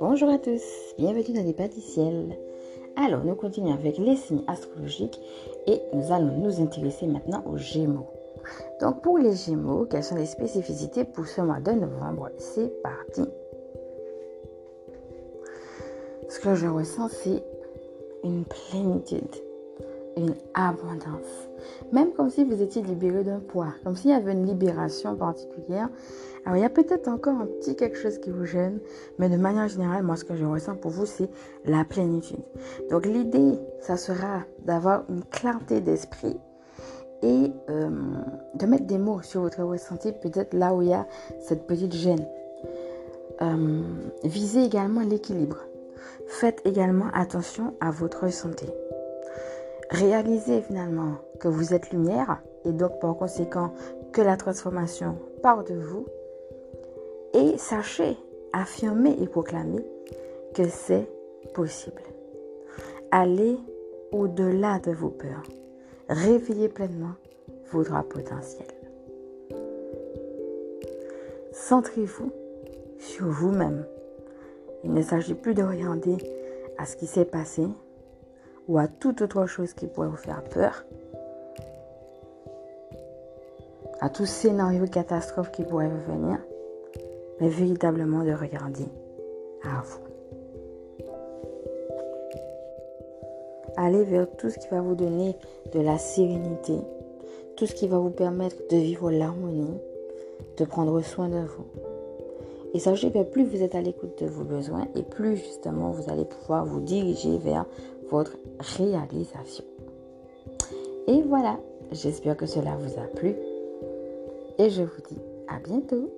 Bonjour à tous, bienvenue dans les pas ciel. Alors, nous continuons avec les signes astrologiques et nous allons nous intéresser maintenant aux Gémeaux. Donc, pour les Gémeaux, quelles sont les spécificités pour ce mois de novembre? C'est parti. Ce que je ressens, c'est une plénitude, une abondance. Même comme si vous étiez libéré d'un poids, comme s'il y avait une libération particulière. Alors, il y a peut-être encore un petit quelque chose qui vous gêne, mais de manière générale, moi, ce que je ressens pour vous, c'est la plénitude. Donc, l'idée, ça sera d'avoir une clarté d'esprit et euh, de mettre des mots sur votre ressenti, peut-être là où il y a cette petite gêne. Euh, visez également l'équilibre. Faites également attention à votre santé. Réalisez finalement que vous êtes lumière et donc par conséquent que la transformation part de vous. Et sachez, affirmer et proclamer que c'est possible. Allez au-delà de vos peurs. Réveillez pleinement votre potentiel. Centrez-vous sur vous-même il ne s'agit plus de regarder à ce qui s'est passé ou à toute autre chose qui pourrait vous faire peur, à tout scénario catastrophe qui pourrait vous venir, mais véritablement de regarder à vous. Allez vers tout ce qui va vous donner de la sérénité, tout ce qui va vous permettre de vivre l'harmonie, de prendre soin de vous. Et sachez que plus vous êtes à l'écoute de vos besoins et plus justement vous allez pouvoir vous diriger vers votre réalisation. Et voilà, j'espère que cela vous a plu. Et je vous dis à bientôt.